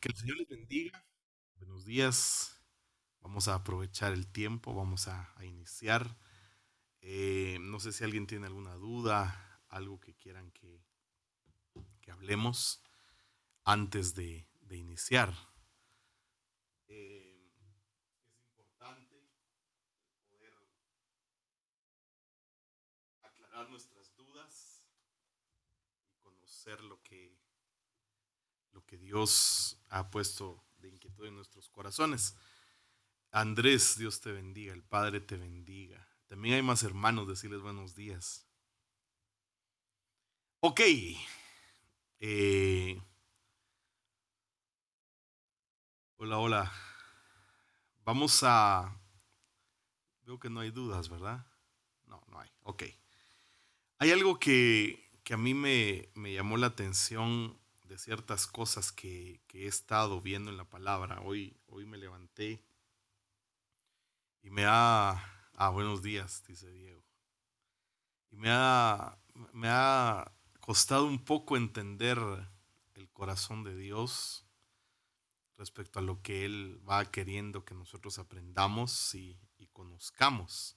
Que el Señor les bendiga. Buenos días. Vamos a aprovechar el tiempo, vamos a, iniciar. Eh, no sé si alguien tiene alguna duda, algo que quieran que, hablemos antes de, iniciar. Eh, es importante poder aclarar nuestras dudas y conocer lo que lo que Dios ha puesto de inquietud en nuestros corazones. Andrés, Dios te bendiga, el Padre te bendiga. También hay más hermanos, decirles buenos días. Ok. Eh, hola, hola. Vamos a... Veo que no hay dudas, ¿verdad? No, no hay. Ok. Hay algo que, que a mí me, me llamó la atención de ciertas cosas que, he estado viendo en la palabra. Hoy, hoy me levanté y me ha... Ah, buenos días, dice Diego. Y me ha, me ha costado un poco entender el corazón de Dios respecto a lo que Él va queriendo que nosotros aprendamos y, conozcamos.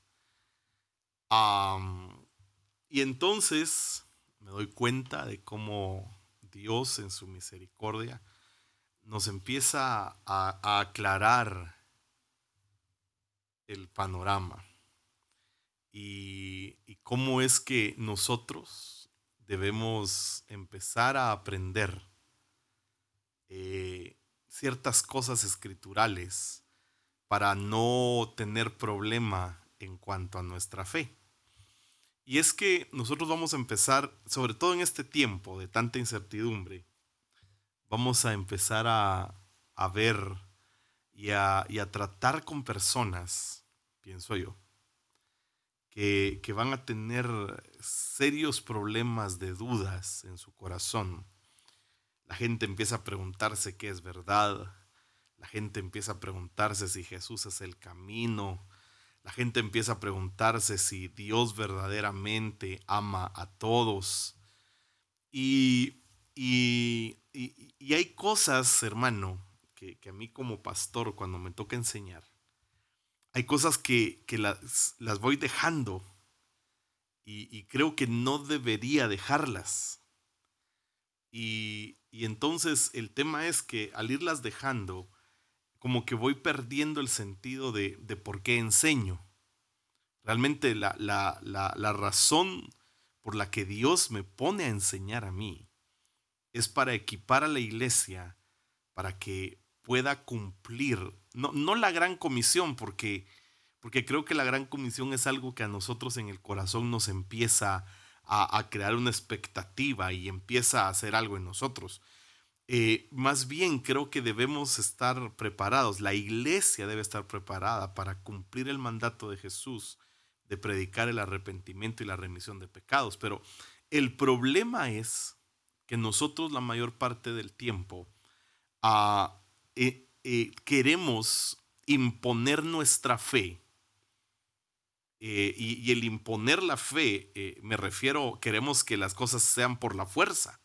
y entonces me doy cuenta de cómo Dios en su misericordia nos empieza a, aclarar el panorama y, cómo es que nosotros debemos empezar a aprender eh, ciertas cosas escriturales para no tener problema en cuanto a nuestra fe. Y es que nosotros vamos a empezar, sobre todo en este tiempo de tanta incertidumbre, vamos a empezar a, ver y a, tratar con personas, pienso yo, que, que van a tener serios problemas de dudas en su corazón. La gente empieza a preguntarse qué es verdad. La gente empieza a preguntarse si Jesús es el camino, la gente empieza a preguntarse si Dios verdaderamente ama a todos. Y, y, hay cosas, hermano, que, a mí como pastor, cuando me toca enseñar, hay cosas que, las, las, voy dejando y, creo que no debería dejarlas. Y, y entonces el tema es que al irlas dejando, como que voy perdiendo el sentido de, por qué enseño. Realmente la, razón por la que Dios me pone a enseñar a mí es para equipar a la iglesia para que pueda cumplir, no, no la gran comisión, porque, porque creo que la gran comisión es algo que a nosotros en el corazón nos empieza a, a crear una expectativa y empieza a hacer algo en nosotros. Eh, más bien creo que debemos estar preparados, la iglesia debe estar preparada para cumplir el mandato de Jesús de predicar el arrepentimiento y la remisión de pecados. Pero el problema es que nosotros la mayor parte del tiempo ah, eh, eh, queremos imponer nuestra fe. y, y, el imponer la fe, me refiero, queremos que las cosas sean por la fuerza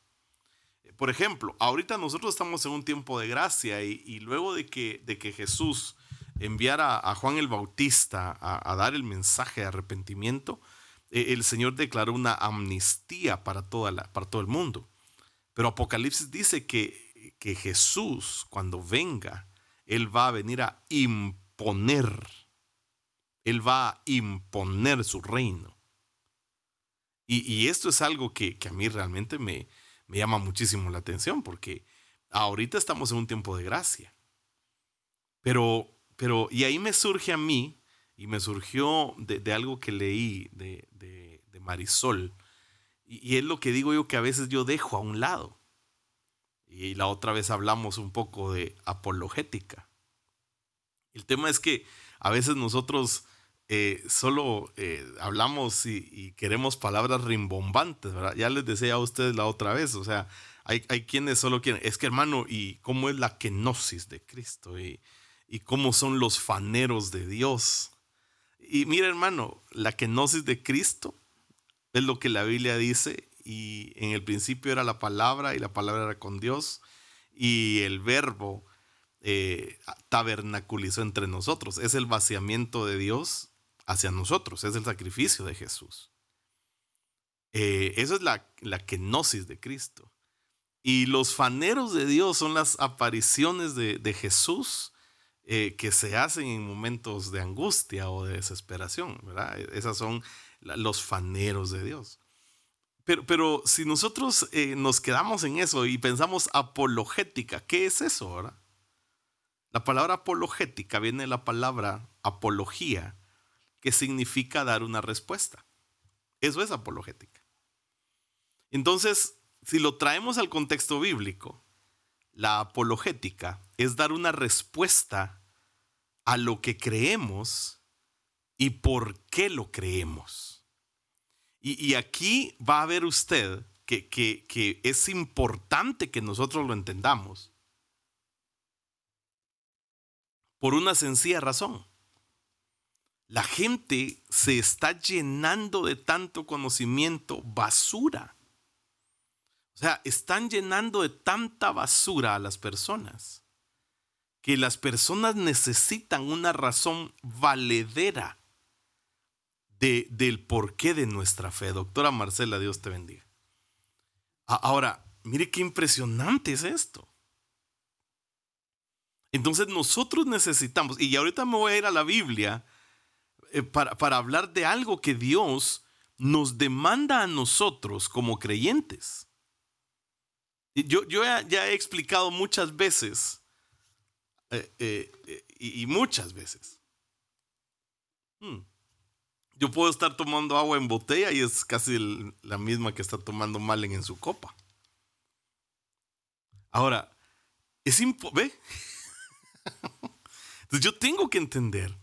por ejemplo, ahorita nosotros estamos en un tiempo de gracia y, luego de que, de que Jesús enviara a Juan el Bautista a, dar el mensaje de arrepentimiento, eh, el Señor declaró una amnistía para, toda la, para todo el mundo. Pero Apocalipsis dice que, que Jesús, cuando venga, Él va a venir a imponer, Él va a imponer su reino. Y, esto es algo que, que a mí realmente me, me llama muchísimo la atención porque ahorita estamos en un tiempo de gracia. Pero, pero, y ahí me surge a mí, y me surgió de, algo que leí de, de, Marisol, y, es lo que digo yo que a veces yo dejo a un lado. Y la otra vez hablamos un poco de apologética. El tema es que a veces nosotros eh, solo eh, hablamos y, queremos palabras rimbombantes, ¿verdad? Ya les decía a ustedes la otra vez, o sea, hay, hay quienes solo quieren, es que hermano, ¿y cómo es la kenosis de Cristo? ¿Y, cómo son los faneros de Dios? Y mira hermano, la kenosis de Cristo es lo que la Biblia dice y en el principio era la palabra y la palabra era con Dios y el verbo eh, tabernaculizó entre nosotros. Es el vaciamiento de Dios hacia nosotros, es el sacrificio de Jesús. Eh, eso es la, la kenosis de Cristo. Y los faneros de Dios son las apariciones de, Jesús eh, que se hacen en momentos de angustia o de desesperación, ¿verdad? Esas son los faneros de Dios. Pero, pero si nosotros eh, nos quedamos en eso y pensamos apologética, ¿qué es eso, verdad? La palabra apologética viene de la palabra apología, que significa dar una respuesta. Eso es apologética. Entonces, si lo traemos al contexto bíblico, la apologética es dar una respuesta a lo que creemos y por qué lo creemos. Y, aquí va a ver usted que, que es importante que nosotros lo entendamos por una sencilla razón. La gente se está llenando de tanto conocimiento basura. O sea, están llenando de tanta basura a las personas que las personas necesitan una razón valedera de, del porqué de nuestra fe. Doctora Marcela, Dios te bendiga. Ahora, mire qué impresionante es esto. Entonces nosotros necesitamos, y ahorita me voy a ir a la Biblia eh, para, hablar de algo que Dios nos demanda a nosotros como creyentes. Yo, ya he explicado muchas veces, eh, eh, y, muchas veces. Hmm. Yo puedo estar tomando agua en botella y es casi la misma que está tomando Malen en su copa. Ahora, es imposible. Yo tengo que entender.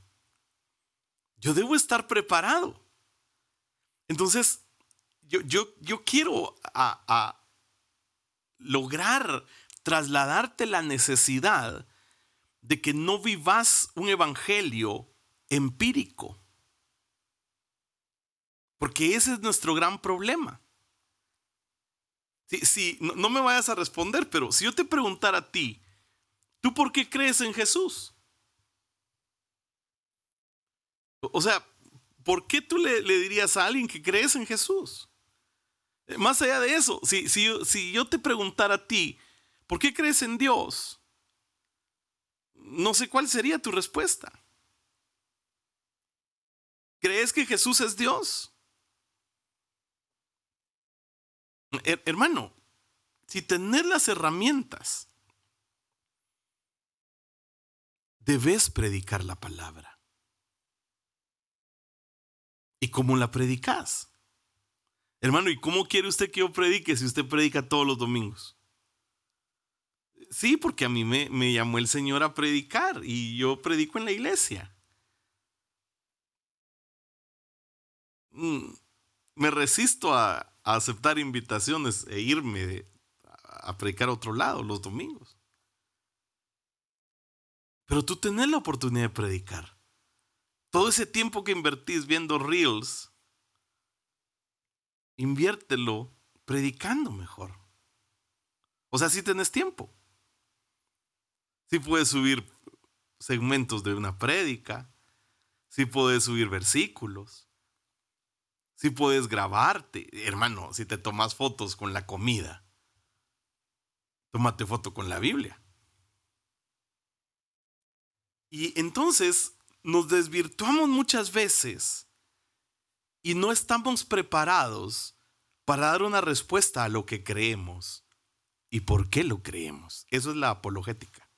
Yo debo estar preparado. Entonces, yo, yo, yo quiero lograr trasladarte la necesidad de que no vivas un evangelio empírico. Porque ese es nuestro gran problema. Si, no, me vayas a responder, pero si yo te preguntara a ti, ¿tú por qué crees en Jesús? O sea, ¿por qué tú le, dirías a alguien que crees en Jesús? Más allá de eso, si, si, yo te preguntara a ti, ¿por qué crees en Dios? No sé cuál sería tu respuesta. ¿Crees que Jesús es Dios? hermano, si tener las herramientas, debes predicar la palabra. ¿Y cómo la predicas? Hermano, ¿y cómo quiere usted que yo predique si usted predica todos los domingos? Sí, porque a mí me, llamó el Señor a predicar y yo predico en la iglesia. Mm, me resisto a, aceptar invitaciones e irme a predicar a otro lado los domingos. Pero tú tenés la oportunidad de predicar. Todo ese tiempo que invertís viendo reels, inviértelo predicando mejor. O sea, si tenés tiempo. Si puedes subir segmentos de una prédica, si puedes subir versículos, si puedes grabarte. Hermano, si te tomas fotos con la comida, tómate foto con la Biblia. Y entonces nos desvirtuamos muchas veces y no estamos preparados para dar una respuesta a lo que creemos y por qué lo creemos. Eso es la apologética.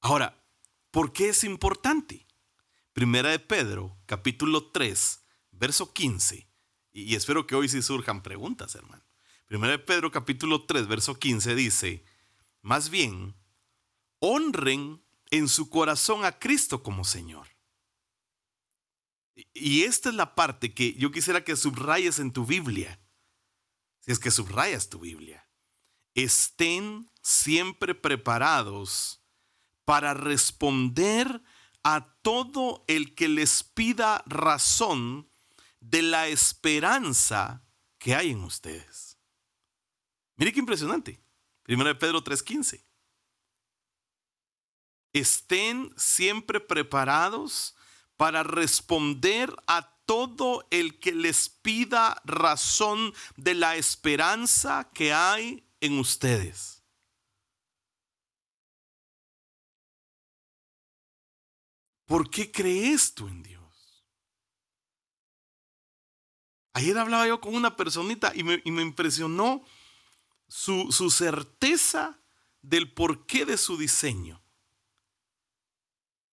Ahora, ¿por qué es importante? Primera de Pedro, capítulo 3, verso 15. Y espero que hoy sí surjan preguntas, hermano. Primera de Pedro, capítulo 3, verso 15 dice, más bien, honren en su corazón a Cristo como Señor y esta es la parte que yo quisiera que subrayes en tu Biblia. Si es que subrayas tu Biblia. Estén siempre preparados para responder a todo el que les pida razón de la esperanza que hay en ustedes. Mire qué impresionante. Primera de Pedro 3:15. Estén siempre preparados para responder a todo el que les pida razón de la esperanza que hay en ustedes. ¿Por qué crees tú en Dios? Ayer hablaba yo con una personita y me, impresionó su, su certeza del porqué de su diseño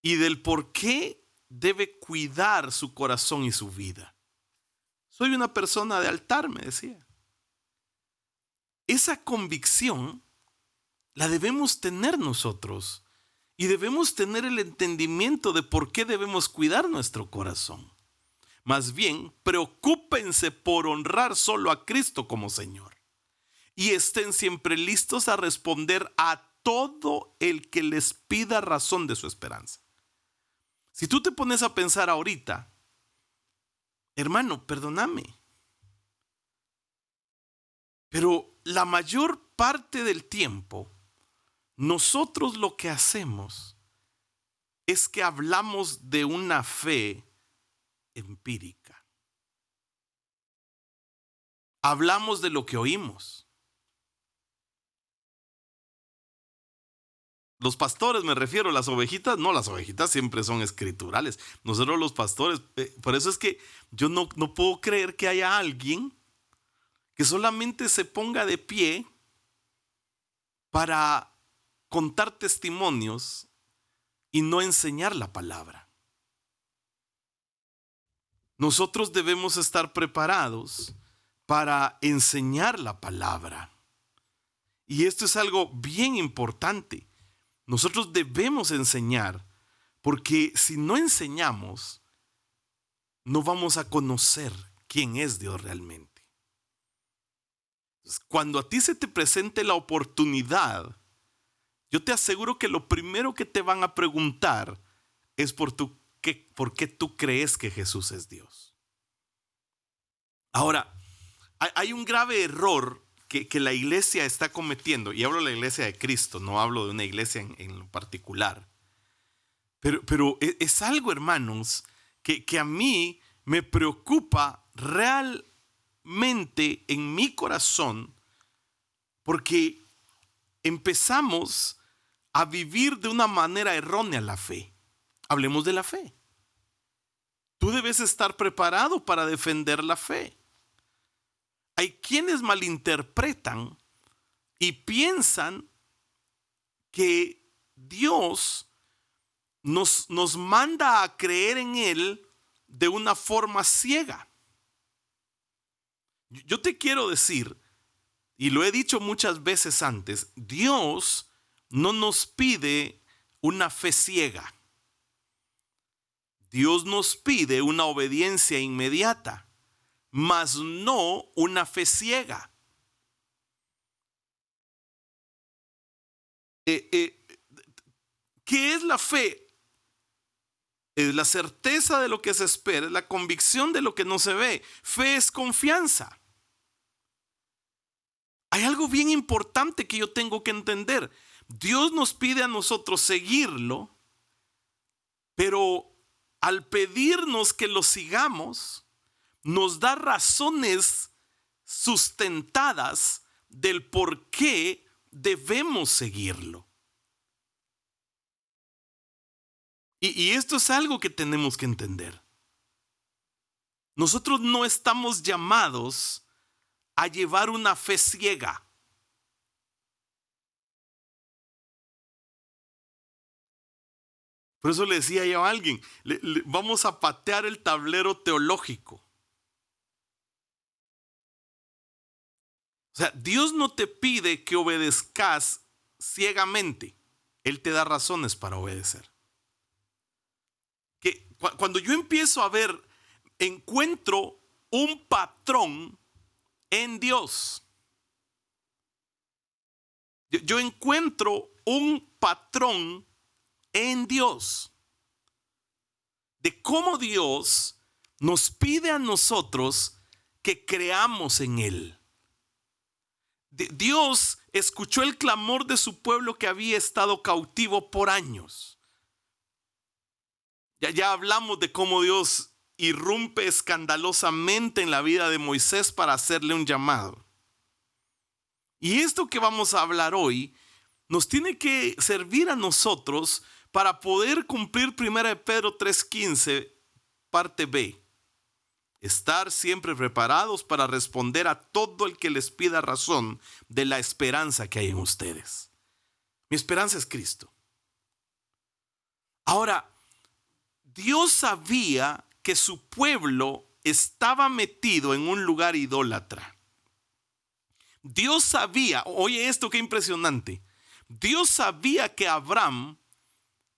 y del por qué debe cuidar su corazón y su vida. Soy una persona de altar, me decía. Esa convicción la debemos tener nosotros y debemos tener el entendimiento de por qué debemos cuidar nuestro corazón. Más bien, preocúpense por honrar solo a Cristo como Señor. Y estén siempre listos a responder a todo el que les pida razón de su esperanza. Si tú te pones a pensar ahorita, hermano, perdóname. Pero la mayor parte del tiempo, nosotros lo que hacemos es que hablamos de una fe empírica. Hablamos de lo que oímos. Los pastores, me refiero, las ovejitas, no, las ovejitas siempre son escriturales. Nosotros los pastores, eh, por eso es que yo no, no puedo creer que haya alguien que solamente se ponga de pie para contar testimonios y no enseñar la palabra. Nosotros debemos estar preparados para enseñar la palabra. Y esto es algo bien importante. Nosotros debemos enseñar porque si no enseñamos, no vamos a conocer quién es Dios realmente. Cuando a ti se te presente la oportunidad, yo te aseguro que lo primero que te van a preguntar es por tu ¿por qué tú crees que Jesús es Dios? Ahora, hay un grave error que, la iglesia está cometiendo, y hablo de la iglesia de Cristo, no hablo de una iglesia en, lo particular, pero, pero e, es, algo, hermanos, que, que a mí me preocupa realmente en mi corazón, porque empezamos a vivir de una manera errónea la fe. Hablemos de la fe. Tú debes estar preparado para defender la fe. Hay quienes malinterpretan y piensan que Dios nos, nos manda a creer en Él de una forma ciega. Yo te quiero decir, y lo he dicho muchas veces antes, Dios no nos pide una fe ciega. Dios nos pide una obediencia inmediata, mas no una fe ciega. Eh, eh, ¿Qué es la fe? Es la certeza de lo que se espera, es la convicción de lo que no se ve. Fe es confianza. Hay algo bien importante que yo tengo que entender. Dios nos pide a nosotros seguirlo, pero al pedirnos que lo sigamos, nos da razones sustentadas del por qué debemos seguirlo. Y, esto es algo que tenemos que entender. Nosotros no estamos llamados a llevar una fe ciega. Por eso le decía yo a alguien, vamos a patear el tablero teológico. O sea, Dios no te pide que obedezcas ciegamente. Él te da razones para obedecer. Que cuando yo empiezo a ver, encuentro un patrón en Dios. Yo encuentro un patrón en Dios. De cómo Dios nos pide a nosotros que creamos en Él. Dios escuchó el clamor de su pueblo que había estado cautivo por años. Ya, ya hablamos de cómo Dios irrumpe escandalosamente en la vida de Moisés para hacerle un llamado. Y esto que vamos a hablar hoy nos tiene que servir a nosotros para poder cumplir 1 Pedro 3:15, parte B. Estar siempre preparados para responder a todo el que les pida razón de la esperanza que hay en ustedes. Mi esperanza es Cristo. Ahora, Dios sabía que su pueblo estaba metido en un lugar idólatra. Dios sabía, oye esto qué impresionante, Dios sabía que Abraham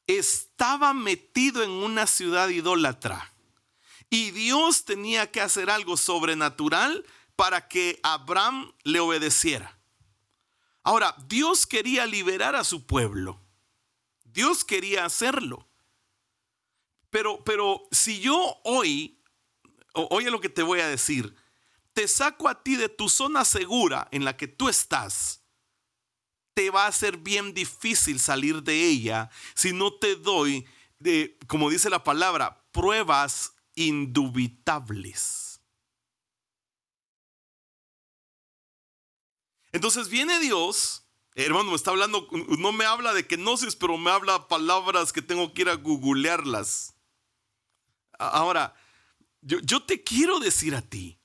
estaba metido en una ciudad idólatra y Dios tenía que hacer algo sobrenatural para que Abraham le obedeciera. Ahora, Dios quería liberar a su pueblo. Dios quería hacerlo. Pero, pero si yo hoy, oye lo que te voy a decir, te saco a ti de tu zona segura en la que tú estás, te va a ser bien difícil salir de ella si no te doy, de, como dice la palabra, pruebas indubitables. Entonces viene Dios, hermano, me está hablando, no me habla de que pero me habla palabras que tengo que ir a googlearlas. Ahora, yo, te quiero decir a ti,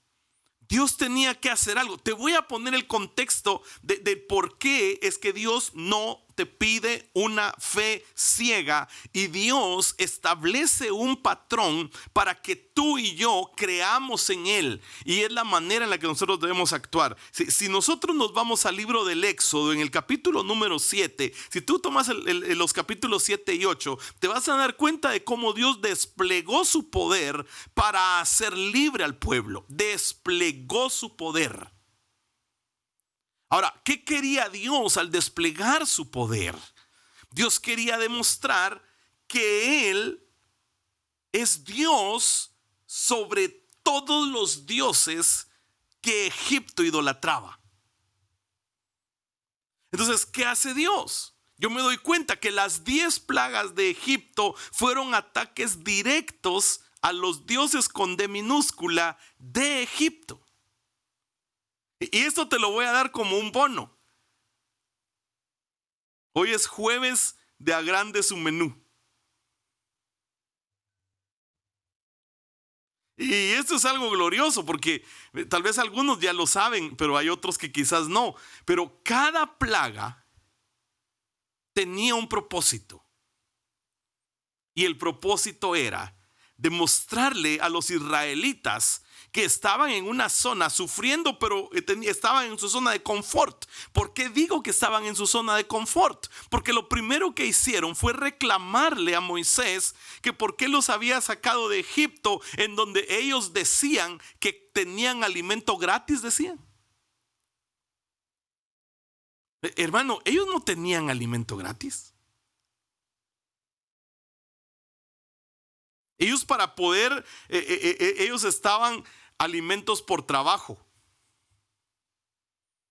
Dios tenía que hacer algo. Te voy a poner el contexto de, de, por qué es que Dios no pide una fe ciega y Dios establece un patrón para que tú y yo creamos en Él. Y es la manera en la que nosotros debemos actuar. Si, nosotros nos vamos al libro del Éxodo, en el capítulo número 7, si tú tomas los capítulos 7 y 8, te vas a dar cuenta de cómo Dios desplegó su poder para hacer libre al pueblo. Desplegó su poder. Ahora, ¿qué quería Dios al desplegar su poder? Dios quería demostrar que Él es Dios sobre todos los dioses que Egipto idolatraba. Entonces, ¿qué hace Dios? Yo me doy cuenta que las diez plagas de Egipto fueron ataques directos a los dioses con D minúscula de Egipto. Y esto te lo voy a dar como un bono. Hoy es jueves de agrande su menú. Y esto es algo glorioso porque eh, tal vez algunos ya lo saben, pero hay otros que quizás no. Pero cada plaga tenía un propósito. Y el propósito era demostrarle a los israelitas que estaban en una zona sufriendo, pero eh, estaban en su zona de confort. ¿Por qué digo que estaban en su zona de confort? Porque lo primero que hicieron fue reclamarle a Moisés que por qué los había sacado de Egipto, en donde ellos decían que tenían alimento gratis, decían. Eh, hermano, ellos no tenían alimento gratis. Ellos para poder, eh, ellos estaban alimentos por trabajo.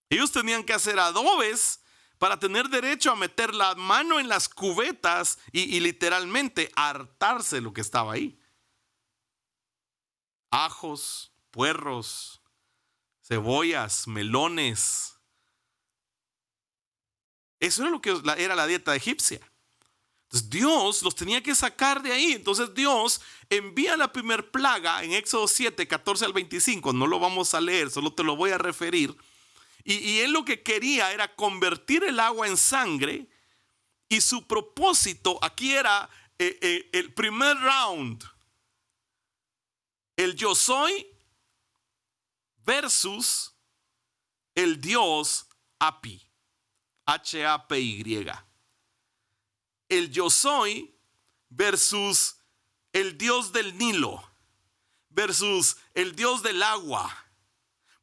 Ellos tenían que hacer adobes para tener derecho a meter la mano en las cubetas y, literalmente hartarse lo que estaba ahí. Ajos, puerros, cebollas, melones. Eso era lo que era la dieta egipcia. Dios los tenía que sacar de ahí. Entonces Dios envía la primer plaga en Éxodo 7, 14 al 25. No lo vamos a leer, solo te lo voy a referir. Y, él lo que quería era convertir el agua en sangre. Y su propósito aquí era eh, eh, el primer round. El yo soy versus el Dios API. H-A-P-Y el yo soy versus el Dios del Nilo, versus el Dios del agua.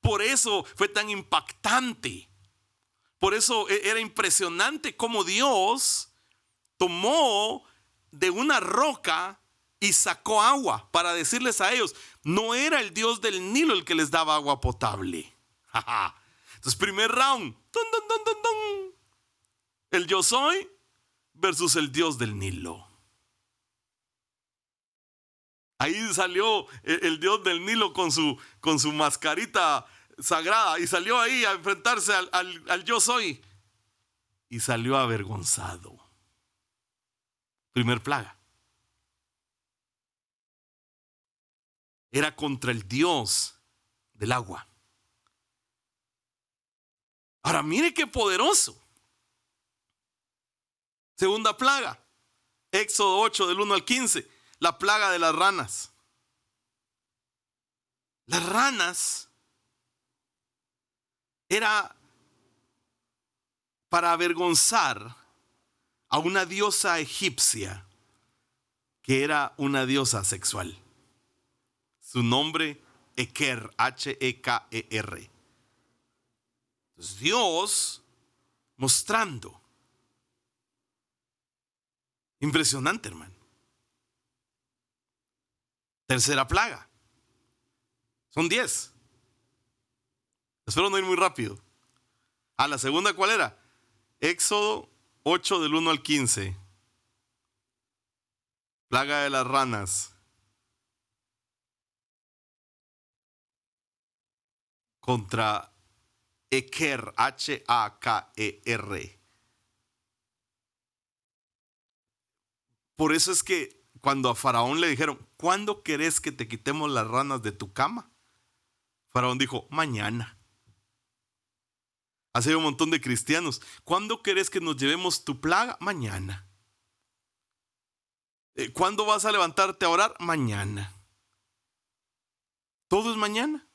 Por eso fue tan impactante. Por eso e-, era impresionante cómo Dios tomó de una roca y sacó agua para decirles a ellos, no era el Dios del Nilo el que les daba agua potable. Entonces, primer round. el yo soy versus el Dios del Nilo. Ahí salió el, Dios del Nilo con su, con su mascarita sagrada y salió ahí a enfrentarse al, al yo soy. Y salió avergonzado. Primer plaga. Era contra el Dios del agua. Ahora mire qué poderoso. Segunda plaga. Éxodo 8 del 1 al 15. La plaga de las ranas. Las ranas era para avergonzar a una diosa egipcia que era una diosa sexual. Su nombre, Eker, H-E-K-E-R. Dios mostrando. Impresionante, hermano. Tercera plaga. Son diez. Espero no ir muy rápido. A ah, la segunda, ¿cuál era? Éxodo 8 del 1 al 15. Plaga de las ranas. Contra Eker, H-A-K-E-R. Por eso es que cuando a Faraón le dijeron, ¿cuándo querés que te quitemos las ranas de tu cama? Faraón dijo, mañana. Hace un montón de cristianos, ¿cuándo querés que nos llevemos tu plaga? Mañana. Eh, ¿Cuándo vas a levantarte a orar? Mañana. Todo es mañana.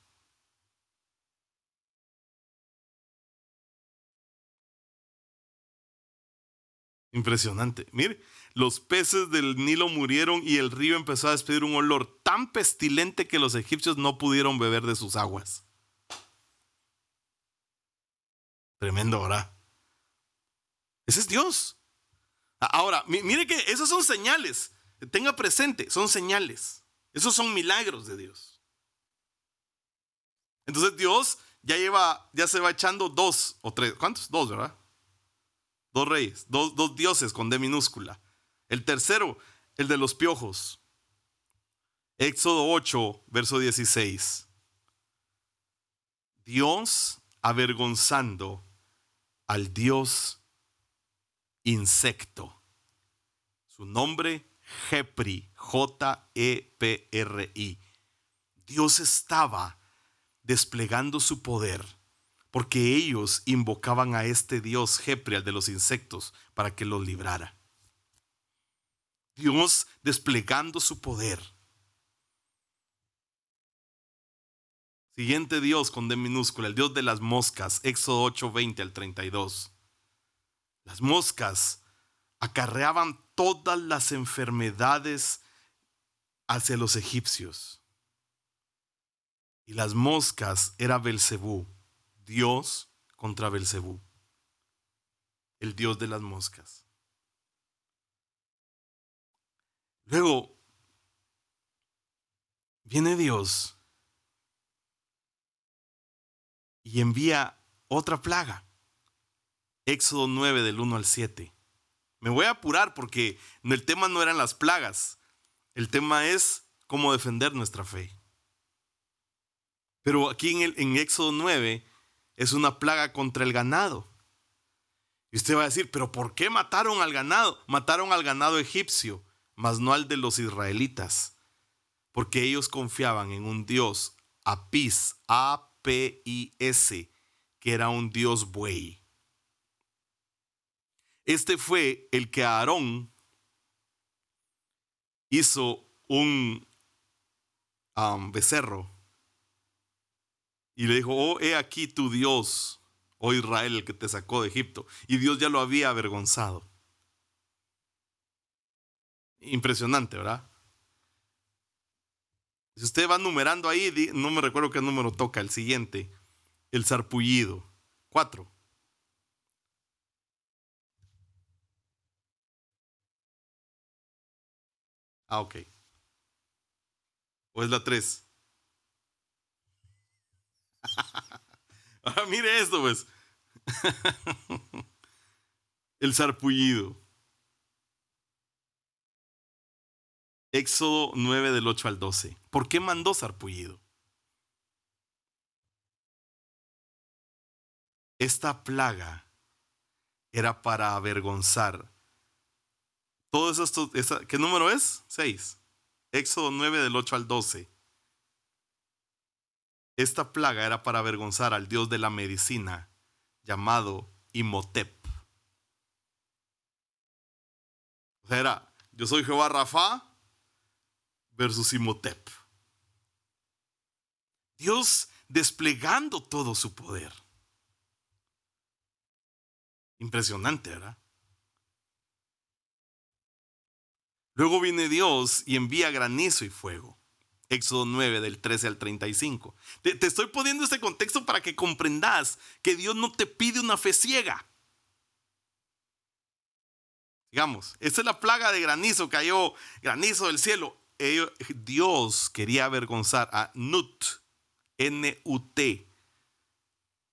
Impresionante. Mire, los peces del Nilo murieron y el río empezó a despedir un olor tan pestilente que los egipcios no pudieron beber de sus aguas. Tremendo, ¿verdad? Ese es Dios. Ahora, mire que esas son señales. Tenga presente, son señales. Esos son milagros de Dios. Entonces Dios ya lleva, ya se va echando dos o tres, ¿cuántos? Dos, ¿verdad? Dos reyes, dos, dioses con D minúscula. El tercero, el de los piojos. Éxodo 8, verso 16. Dios avergonzando al Dios insecto. Su nombre, Jepri, J-E-P-R-I. Dios estaba desplegando su poder porque ellos invocaban a este dios Jeprial de los insectos para que los librara. Dios desplegando su poder. Siguiente Dios con D minúscula, el Dios de las moscas, Éxodo 8, 20 al 32. Las moscas acarreaban todas las enfermedades hacia los egipcios. Y las moscas era Belcebú, Dios contra Belcebú, el Dios de las moscas. Luego viene Dios y envía otra plaga. Éxodo 9 del 1 al 7. Me voy a apurar porque el tema no eran las plagas. El tema es cómo defender nuestra fe. Pero aquí en, el, Éxodo 9 es una plaga contra el ganado. Y usted va a decir, pero ¿por qué mataron al ganado? Mataron al ganado egipcio, mas no al de los israelitas, porque ellos confiaban en un dios Apis, A-P-I-S, que era un dios buey. Este fue el que Aarón hizo un um, becerro y le dijo, oh, he aquí tu Dios, oh Israel, el que te sacó de Egipto. Y Dios ya lo había avergonzado. Impresionante, ¿verdad? Si usted va numerando ahí, no me recuerdo qué número toca, el siguiente, el sarpullido. Cuatro. Ah, ok. ¿O es la tres? Ahora mire esto, pues. El sarpullido. Éxodo 9 del 8 al 12. ¿Por qué mandó sarpullido? Esta plaga era para avergonzar. Todos estos, ¿qué número es? 6. Éxodo 9 del 8 al 12. Esta plaga era para avergonzar al dios de la medicina llamado Imhotep. O sea, era, yo soy Jehová Rafa versus Imhotep. Dios desplegando todo su poder. Impresionante, ¿verdad? Luego viene Dios y envía granizo y fuego. Éxodo 9 del 13 al 35. Te, te, estoy poniendo este contexto para que comprendas que Dios no te pide una fe ciega. Digamos, esta es la plaga de granizo, cayó granizo del cielo. Dios quería avergonzar a Nut, N-U-T,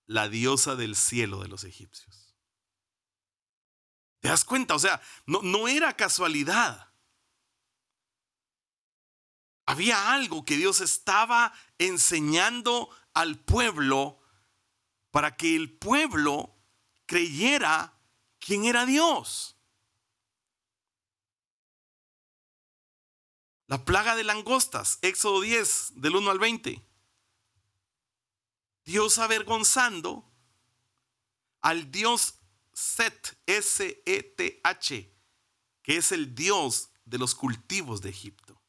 la diosa del cielo de los egipcios. ¿Te das cuenta? O sea, no, no era casualidad. Había algo que Dios estaba enseñando al pueblo para que el pueblo creyera quién era Dios. La plaga de langostas, Éxodo 10, del 1 al 20. Dios avergonzando al Dios Set, S-E-T-H, que es el dios de los cultivos de Egipto. O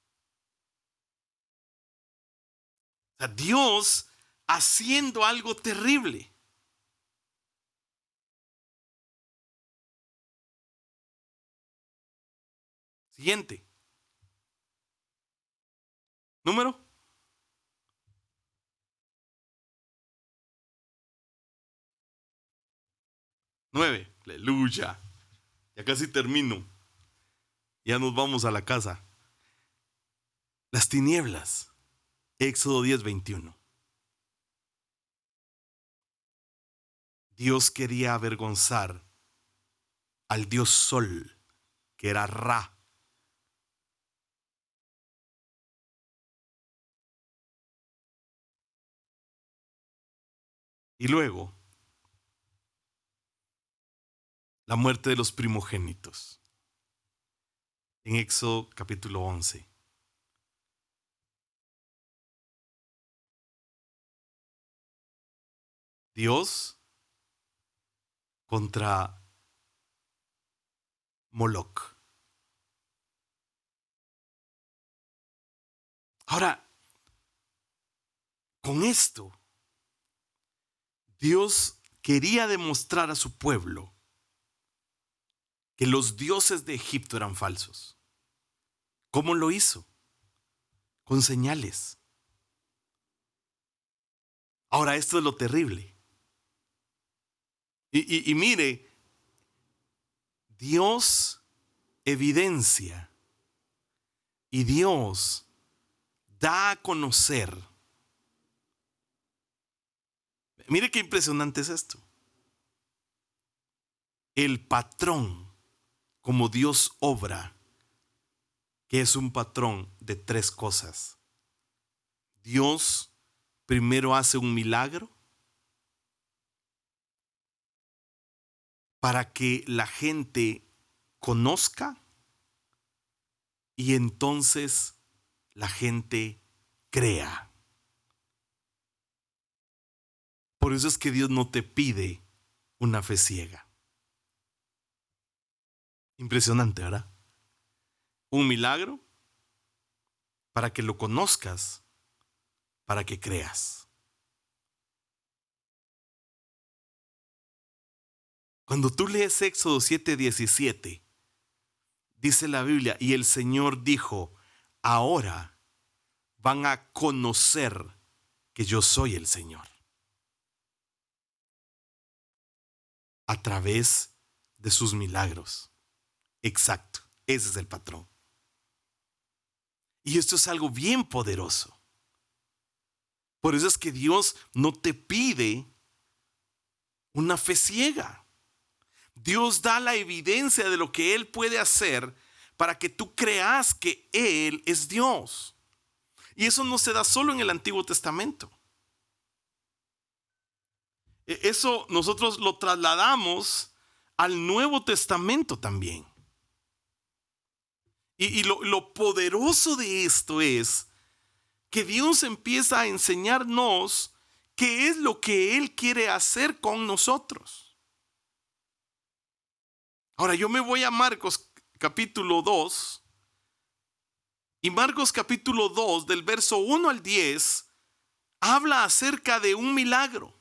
sea, Dios haciendo algo terrible. Siguiente. Número. Nueve. Aleluya. Ya casi termino. Ya nos vamos a la casa. Las tinieblas. Éxodo 10, 21. Dios quería avergonzar al dios Sol, que era Ra. Y luego la muerte de los primogénitos. En Éxodo capítulo 11. Dios contra Moloch. Ahora, con esto, Dios quería demostrar a su pueblo que los dioses de Egipto eran falsos. ¿Cómo lo hizo? Con señales. Ahora, esto es lo terrible. Y, y, mire, Dios evidencia y Dios da a conocer. Mire qué impresionante es esto. El patrón como Dios obra, que es un patrón de tres cosas. Dios primero hace un milagro para que la gente conozca y entonces la gente crea. Por eso es que Dios no te pide una fe ciega. Impresionante, ¿verdad? Un milagro para que lo conozcas, para que creas. Cuando tú lees Éxodo 7:17, dice la Biblia, y el Señor dijo, ahora van a conocer que yo soy el Señor. A través de sus milagros. Exacto, ese es el patrón. Y esto es algo bien poderoso. Por eso es que Dios no te pide una fe ciega. Dios da la evidencia de lo que Él puede hacer para que tú creas que Él es Dios. Y eso no se da solo en el Antiguo Testamento. E, eso nosotros lo trasladamos al Nuevo Testamento también. Y, lo, lo poderoso de esto es que Dios empieza a enseñarnos qué es lo que Él quiere hacer con nosotros. Ahora yo me voy a Marcos capítulo 2. Y Marcos capítulo 2 del verso 1 al 10 habla acerca de un milagro.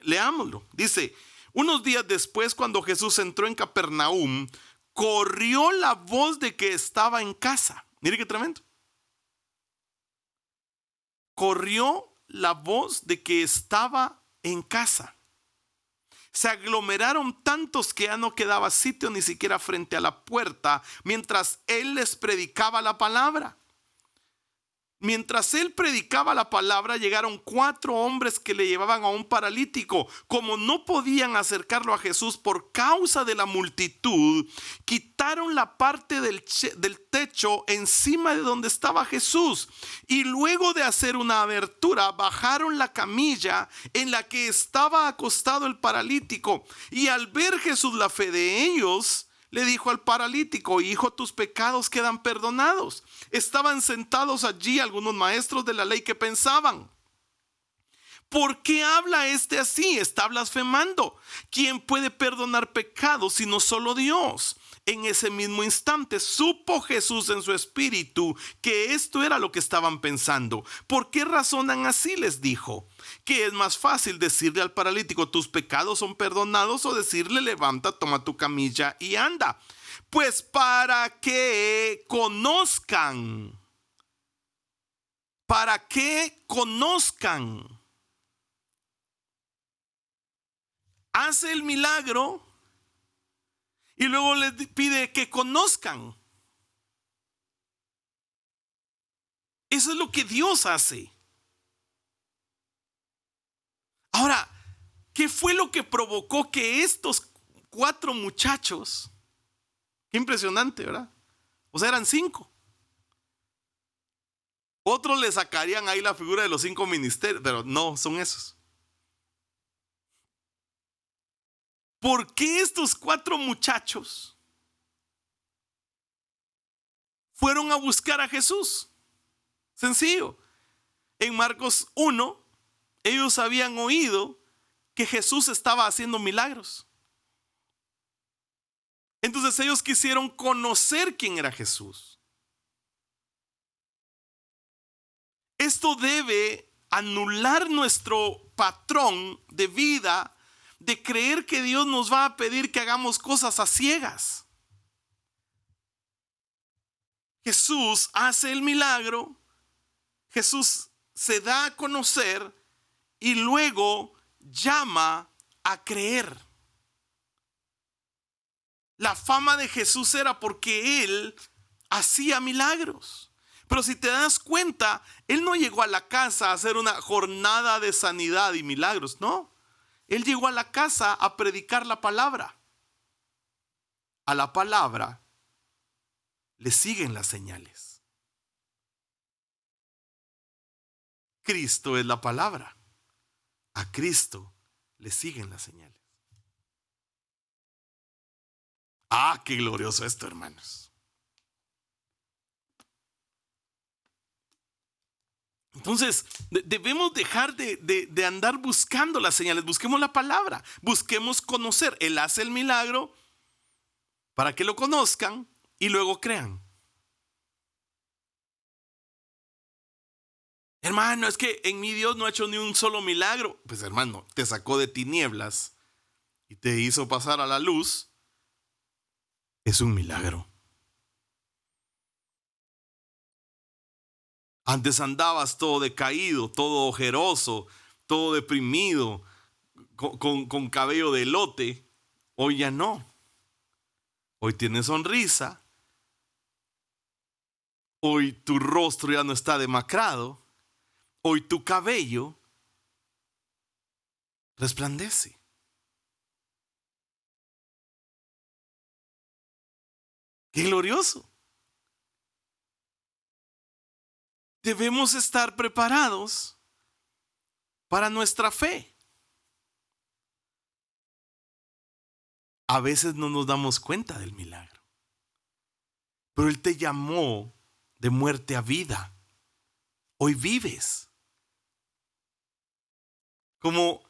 Leámoslo. Dice, unos días después cuando Jesús entró en Capernaum, corrió la voz de que estaba en casa. Mire qué tremendo. Corrió la voz de que estaba en casa. Se aglomeraron tantos que ya no quedaba sitio ni siquiera frente a la puerta mientras él les predicaba la palabra. Mientras él predicaba la palabra, llegaron cuatro hombres que le llevaban a un paralítico. Como no podían acercarlo a Jesús por causa de la multitud, quitaron la parte del, del, techo encima de donde estaba Jesús. Y luego de hacer una abertura, bajaron la camilla en la que estaba acostado el paralítico. Y al ver Jesús la fe de ellos, le dijo al paralítico, hijo, tus pecados quedan perdonados. Estaban sentados allí algunos maestros de la ley que pensaban, ¿por qué habla este así? Está blasfemando. ¿Quién puede perdonar pecados sino solo Dios? En ese mismo instante supo Jesús en su espíritu que esto era lo que estaban pensando. ¿Por qué razonan así? les dijo. Que es más fácil decirle al paralítico tus pecados son perdonados o decirle levanta, toma tu camilla y anda. Pues para que conozcan, para que conozcan. Hace el milagro y luego les pide que conozcan. Eso es lo que Dios hace. Ahora, ¿qué fue lo que provocó que estos cuatro muchachos, qué impresionante, ¿verdad? O sea, eran cinco. Otros le sacarían ahí la figura de los cinco ministerios, pero no, son esos. ¿Por qué estos cuatro muchachos fueron a buscar a Jesús? Sencillo. En Marcos 1, ellos habían oído que Jesús estaba haciendo milagros. Entonces ellos quisieron conocer quién era Jesús. Esto debe anular nuestro patrón de vida de creer que Dios nos va a pedir que hagamos cosas a ciegas. Jesús hace el milagro, Jesús se da a conocer y luego llama a creer. La fama de Jesús era porque él hacía milagros. Pero si te das cuenta, él no llegó a la casa a hacer una jornada de sanidad y milagros, no. Él llegó a la casa a predicar la palabra. A la palabra le siguen las señales. Cristo es la palabra. A Cristo le siguen las señales. Ah, qué glorioso esto, hermanos. Entonces, debemos dejar de, andar buscando las señales, busquemos la palabra, busquemos conocer. Él hace el milagro para que lo conozcan y luego crean. Hermano, es que en mi Dios no ha hecho ni un solo milagro. Pues hermano, te sacó de tinieblas y te hizo pasar a la luz. Es un milagro. Antes andabas todo decaído, todo ojeroso, todo deprimido, con, cabello de lote. Hoy ya no. Hoy tienes sonrisa. Hoy tu rostro ya no está demacrado. Hoy tu cabello resplandece. Qué glorioso. Debemos estar preparados para nuestra fe. A veces no nos damos cuenta del milagro. Pero Él te llamó de muerte a vida. Hoy vives. Como,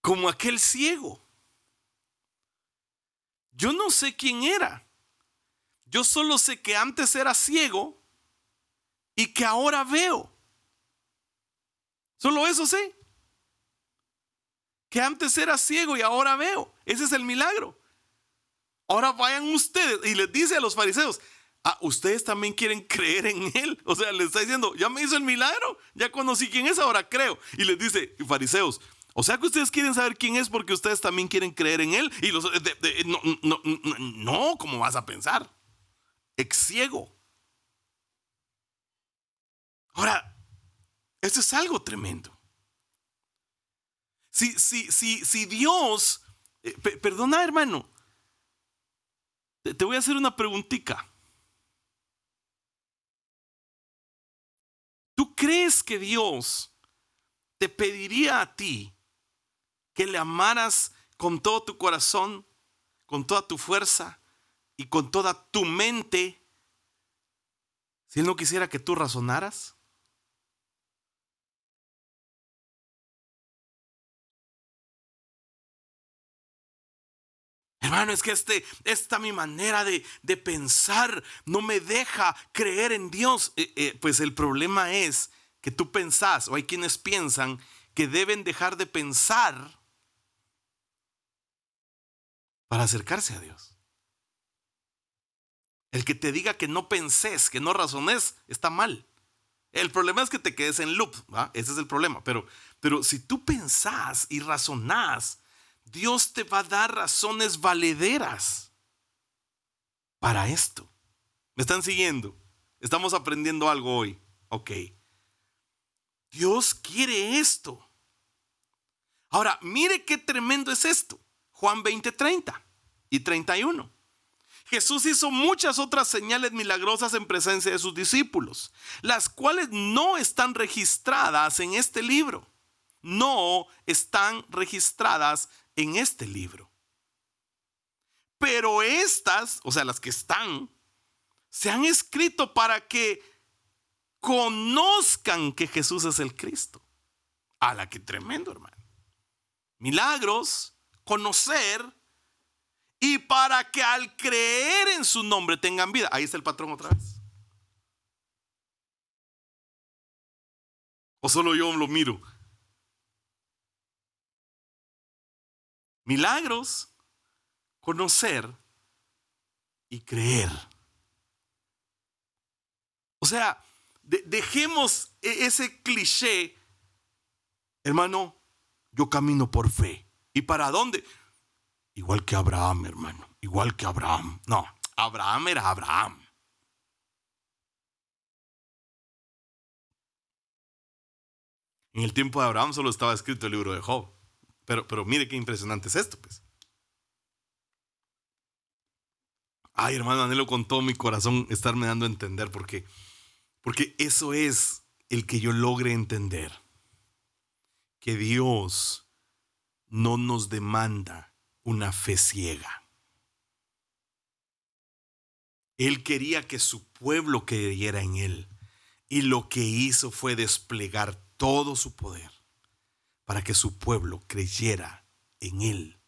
como aquel ciego. Yo no sé quién era. Yo solo sé que antes era ciego y que ahora veo. Solo eso sé. Que antes era ciego y ahora veo. Ese es el milagro. Ahora vayan ustedes y les dice a los fariseos, ah, ustedes también quieren creer en él. O sea, les está diciendo, ya me hizo el milagro, ya conocí quién es, ahora creo. Y les dice, fariseos, o sea que ustedes quieren saber quién es porque ustedes también quieren creer en él. Y los, no, no, no, no, ¿cómo vas a pensar? Ex ciego. Ahora, esto es algo tremendo. Si, si, si, si Dios, eh, perdona hermano, te, voy a hacer una preguntita. ¿Tú crees que Dios te pediría a ti que le amaras con todo tu corazón, con toda tu fuerza y con toda tu mente si Él no quisiera que tú razonaras? Hermano, es que este, esta mi manera de, pensar no me deja creer en Dios. Eh, eh, pues el problema es que tú pensás, o hay quienes piensan que deben dejar de pensar para acercarse a Dios. El que te diga que no pensés, que no razones, está mal. El problema es que te quedes en loop, ese es el problema. Pero, pero si tú pensás y razonás, Dios te va a dar razones valederas para esto. ¿Me están siguiendo? Estamos aprendiendo algo hoy. Ok. Dios quiere esto. Ahora, mire qué tremendo es esto. Juan 20, 30 y 31. Jesús hizo muchas otras señales milagrosas en presencia de sus discípulos, las cuales no están registradas en este libro. No están registradas en este libro. Pero estas, o sea, las que están, se han escrito para que conozcan que Jesús es el Cristo. A la que tremendo, hermano. Milagros, conocer y para que al creer en su nombre tengan vida. Ahí está el patrón otra vez. O solo yo lo miro. Milagros, conocer y creer. O sea, dejemos e-, ese cliché, hermano, yo camino por fe. ¿Y para dónde? Igual que Abraham, hermano, igual que Abraham. No, Abraham era Abraham. En el tiempo de Abraham solo estaba escrito el libro de Job. Pero, pero mire qué impresionante es esto, pues. Ay, hermano, anhelo con todo mi corazón estarme dando a entender porque, porque eso es el que yo logre entender. Que Dios no nos demanda una fe ciega. Él quería que su pueblo creyera en Él. Y lo que hizo fue desplegar todo su poder para que su pueblo creyera en Él.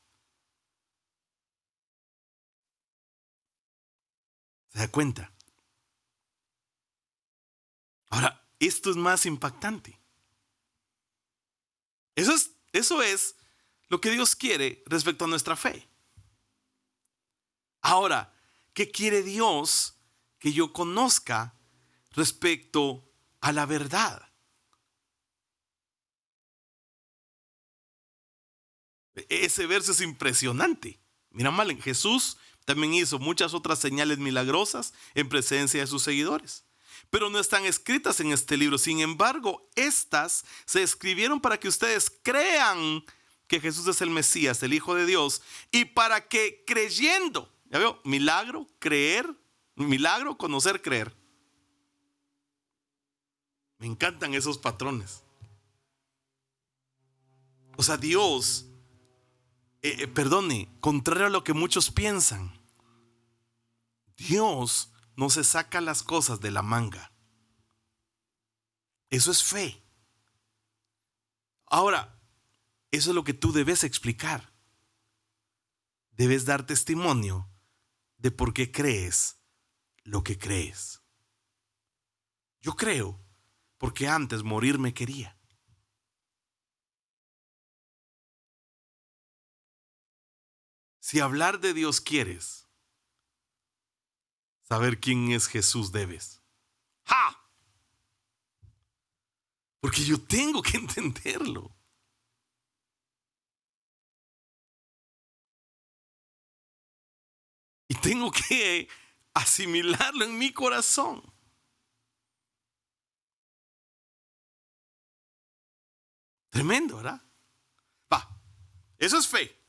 ¿Se da cuenta? Ahora, esto es más impactante. Eso es, eso es lo que Dios quiere respecto a nuestra fe. Ahora, ¿qué quiere Dios que yo conozca respecto a la verdad? Ese verso es impresionante. Mira mal, Jesús también hizo muchas otras señales milagrosas en presencia de sus seguidores. Pero no están escritas en este libro. Sin embargo, estas se escribieron para que ustedes crean que Jesús es el Mesías, el Hijo de Dios, y para que creyendo, Ya veo, milagro, creer, milagro, conocer, creer. Me encantan esos patrones. O sea, Dios, eh, eh, perdone, contrario a lo que muchos piensan, Dios no se saca las cosas de la manga. Eso es fe. Ahora, eso es lo que tú debes explicar. Debes dar testimonio de por qué crees lo que crees. Yo creo porque antes morir me quería. Si hablar de Dios quieres, saber quién es Jesús debes. ¡Ja! Porque yo tengo que entenderlo. Y tengo que asimilarlo en mi corazón. Tremendo, ¿verdad? Va, eso es fe.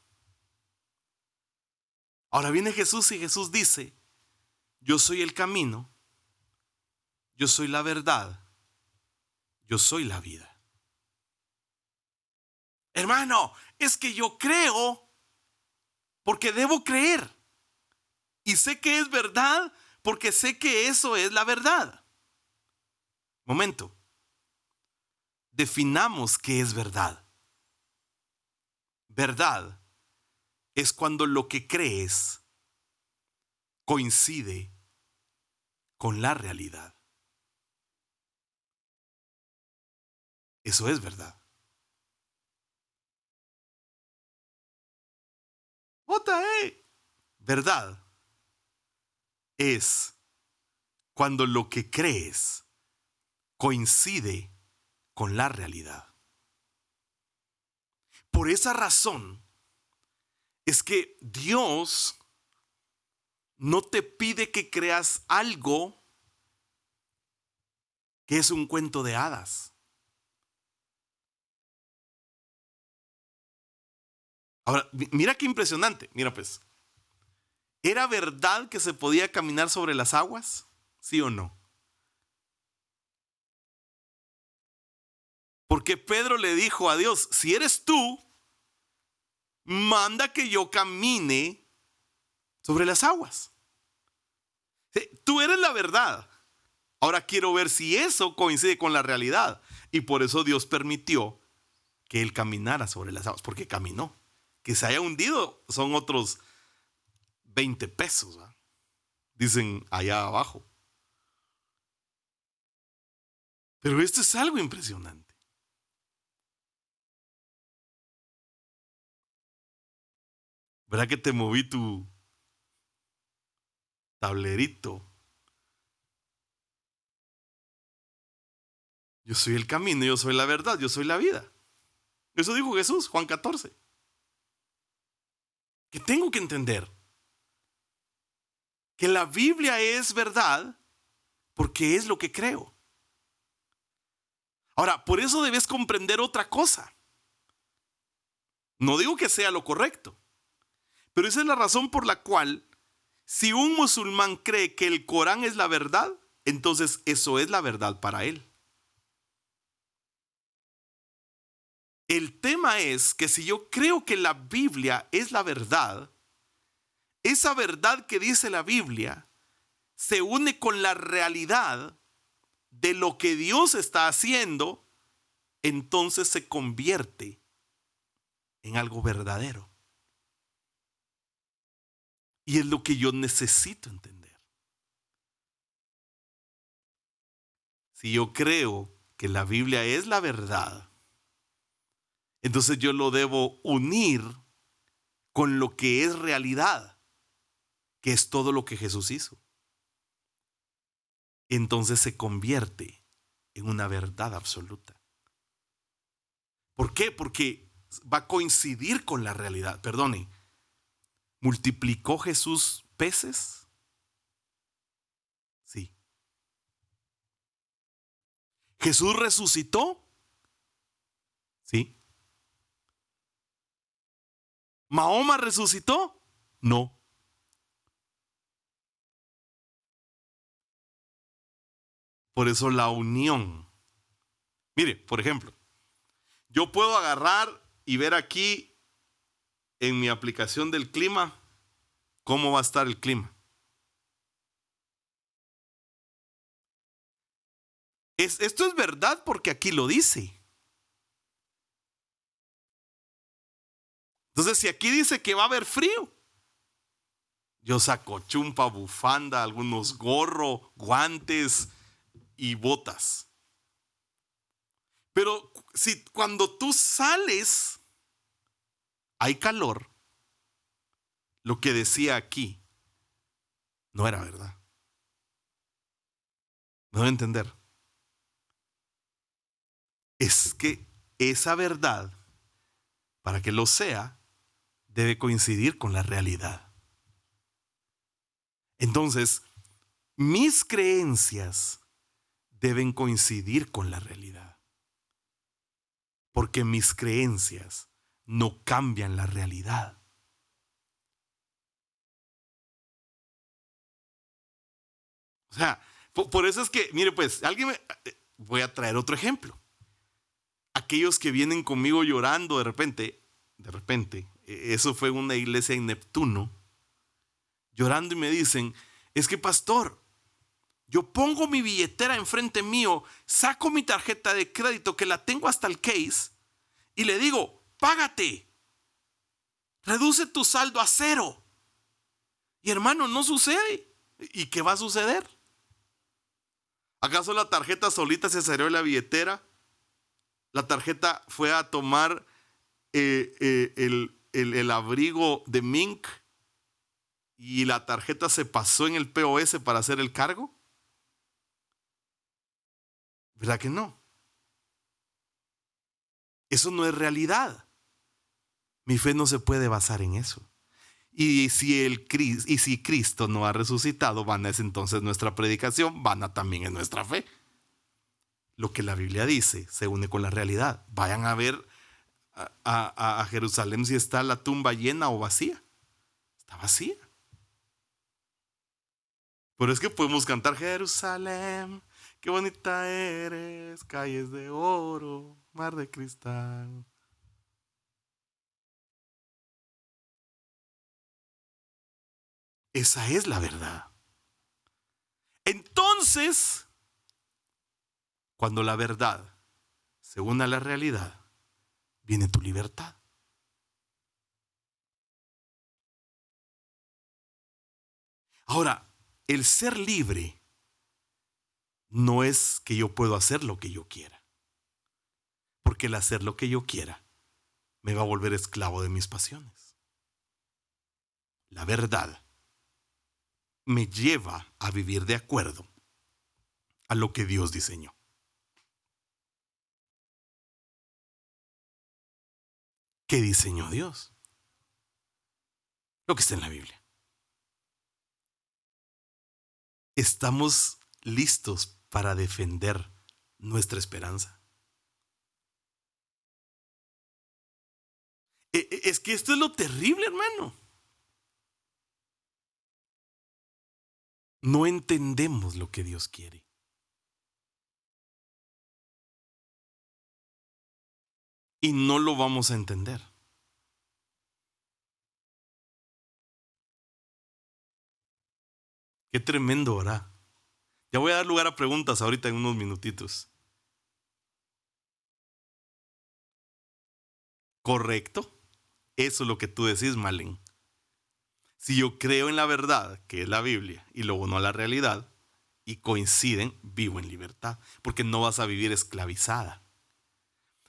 Ahora viene Jesús y Jesús dice, yo soy el camino, yo soy la verdad, yo soy la vida. Hermano, es que yo creo porque debo creer. Y sé que es verdad porque sé que eso es la verdad. Momento definamos qué es verdad. Verdad es cuando lo que crees coincide con la realidad. Eso es verdad. eh. Verdad es cuando lo que crees coincide con la realidad. Por esa razón es que Dios no te pide que creas algo que es un cuento de hadas. Ahora, mira qué impresionante. Mira pues, ¿era verdad que se podía caminar sobre las aguas? ¿Sí o no? Porque Pedro le dijo a Dios, si eres tú, manda que yo camine sobre las aguas. Tú eres la verdad. Ahora quiero ver si eso coincide con la realidad. Y por eso Dios permitió que él caminara sobre las aguas, porque caminó. Que se haya hundido son otros 20 pesos, dicen allá abajo. Pero esto es algo impresionante. ¿Verdad que te moví tu tablerito? Yo soy el camino, yo soy la verdad, yo soy la vida. Eso dijo Jesús, Juan 14. Que tengo que entender que la Biblia es verdad porque es lo que creo. Ahora, por eso debes comprender otra cosa. No digo que sea lo correcto. Pero esa es la razón por la cual, si un musulmán cree que el Corán es la verdad, entonces eso es la verdad para él. El tema es que si yo creo que la Biblia es la verdad, esa verdad que dice la Biblia se une con la realidad de lo que Dios está haciendo, entonces se convierte en algo verdadero. Y es lo que yo necesito entender. Si yo creo que la Biblia es la verdad, entonces yo lo debo unir con lo que es realidad, que es todo lo que Jesús hizo. Entonces se convierte en una verdad absoluta. ¿Por qué? Porque va a coincidir con la realidad. Perdone, ¿Multiplicó Jesús peces? Sí. ¿Jesús resucitó? Sí. ¿Mahoma resucitó? No. Por eso la unión. Mire, por ejemplo, yo puedo agarrar y ver aquí en mi aplicación del clima cómo va a estar el clima. esto es verdad porque aquí lo dice. Entonces, si aquí dice que va a haber frío, yo saco chumpa, bufanda, algunos gorros, guantes y botas. Pero si cuando tú sales hay calor, lo que decía aquí no era verdad. No debo entender. Es que esa verdad, para que lo sea, debe coincidir con la realidad. Entonces, mis creencias deben coincidir con la realidad. Porque mis creencias no cambian la realidad. O sea, por, eso es que, mire, pues, alguien me, eh, voy a traer otro ejemplo. Aquellos que vienen conmigo llorando de repente, de repente, e, eso fue una iglesia en Neptuno, llorando y me dicen, es que pastor, yo pongo mi billetera enfrente mío, saco mi tarjeta de crédito que la tengo hasta el case y le digo, págate, reduce tu saldo a cero. Y hermano, no sucede. ¿Y qué va a suceder? ¿Acaso la tarjeta solita se salió de la billetera? La tarjeta fue a tomar eh, eh, el, el abrigo de Mink y la tarjeta se pasó en el POS para hacer el cargo? ¿Verdad que no? Eso no es realidad. Mi fe no se puede basar en eso. Y si, Cristo no ha resucitado, van es entonces nuestra predicación, van a también en nuestra fe. Lo que la Biblia dice se une con la realidad. Vayan a ver a, a Jerusalén si está la tumba llena o vacía. Está vacía. Pero es que podemos cantar Jerusalén, qué bonita eres, calles de oro, mar de cristal. Esa es la verdad. Entonces, cuando la verdad se une a la realidad, viene tu libertad. Ahora, el ser libre no es que yo puedo hacer lo que yo quiera. Porque el hacer lo que yo quiera me va a volver esclavo de mis pasiones. La verdad me lleva a vivir de acuerdo a lo que Dios diseñó. ¿Qué diseñó Dios? Lo que está en la Biblia. ¿Estamos listos para defender nuestra esperanza? E, e, es que esto es lo terrible, hermano. No entendemos lo que Dios quiere. Y no lo vamos a entender. Qué tremendo hará. Ya voy a dar lugar a preguntas ahorita en unos minutitos. ¿Correcto? Eso es lo que tú decís, Malen. Si yo creo en la verdad, que es la Biblia, y lo uno a la realidad, y coinciden, vivo en libertad, porque no vas a vivir esclavizada.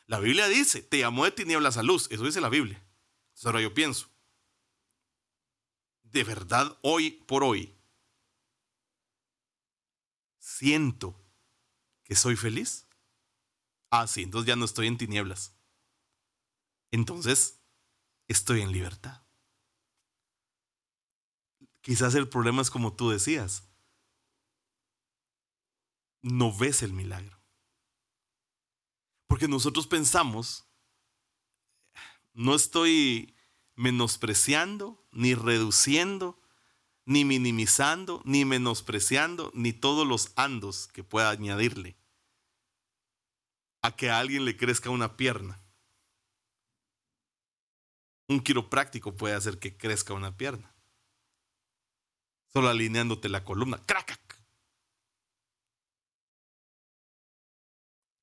La Biblia dice, te llamó de tinieblas a luz, eso dice la Biblia. ahora yo pienso, de verdad hoy por hoy, siento que soy feliz. Ah, sí, entonces ya no estoy en tinieblas. Entonces, estoy en libertad. Quizás el problema es como tú decías. No ves el milagro. Porque nosotros pensamos, no estoy menospreciando ni reduciendo ni minimizando, ni menospreciando, ni todos los andos que pueda añadirle a que a alguien le crezca una pierna. Un quiropráctico puede hacer que crezca una pierna. Solo alineándote la columna. ¡Cracac!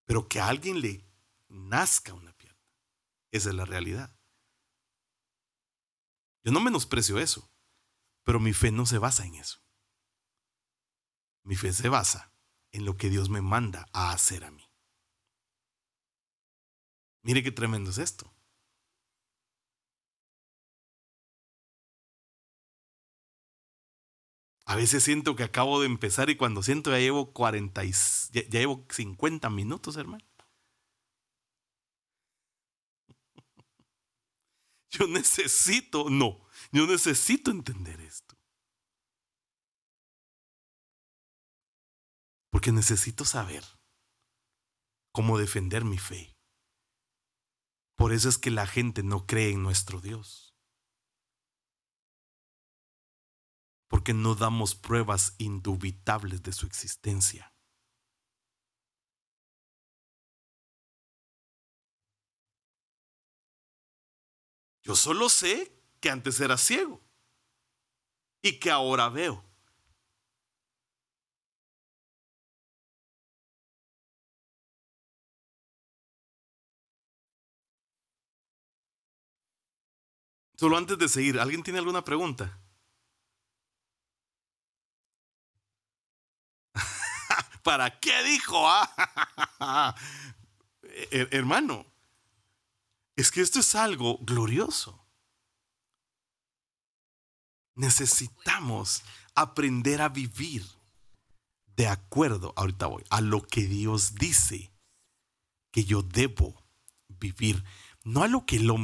Pero que a alguien le nazca una pierna. Esa es la realidad. Yo no menosprecio eso, pero mi fe no se basa en eso. Mi fe se basa en lo que Dios me manda a hacer a mí. Mire qué tremendo es esto. A veces siento que acabo de empezar y cuando siento ya llevo 40 y, ya, ya llevo 50 minutos, hermano. Yo necesito, no, yo necesito entender esto. Porque necesito saber cómo defender mi fe. Por eso es que la gente no cree en nuestro Dios. Porque no damos pruebas indubitables de su existencia. Yo solo sé que antes era ciego y que ahora veo. Solo antes de seguir, ¿alguien tiene alguna pregunta? ¿Para qué dijo? Ah, hermano, es que esto es algo glorioso. Necesitamos aprender a vivir de acuerdo, ahorita voy, a lo que Dios dice que yo debo vivir, no a lo que el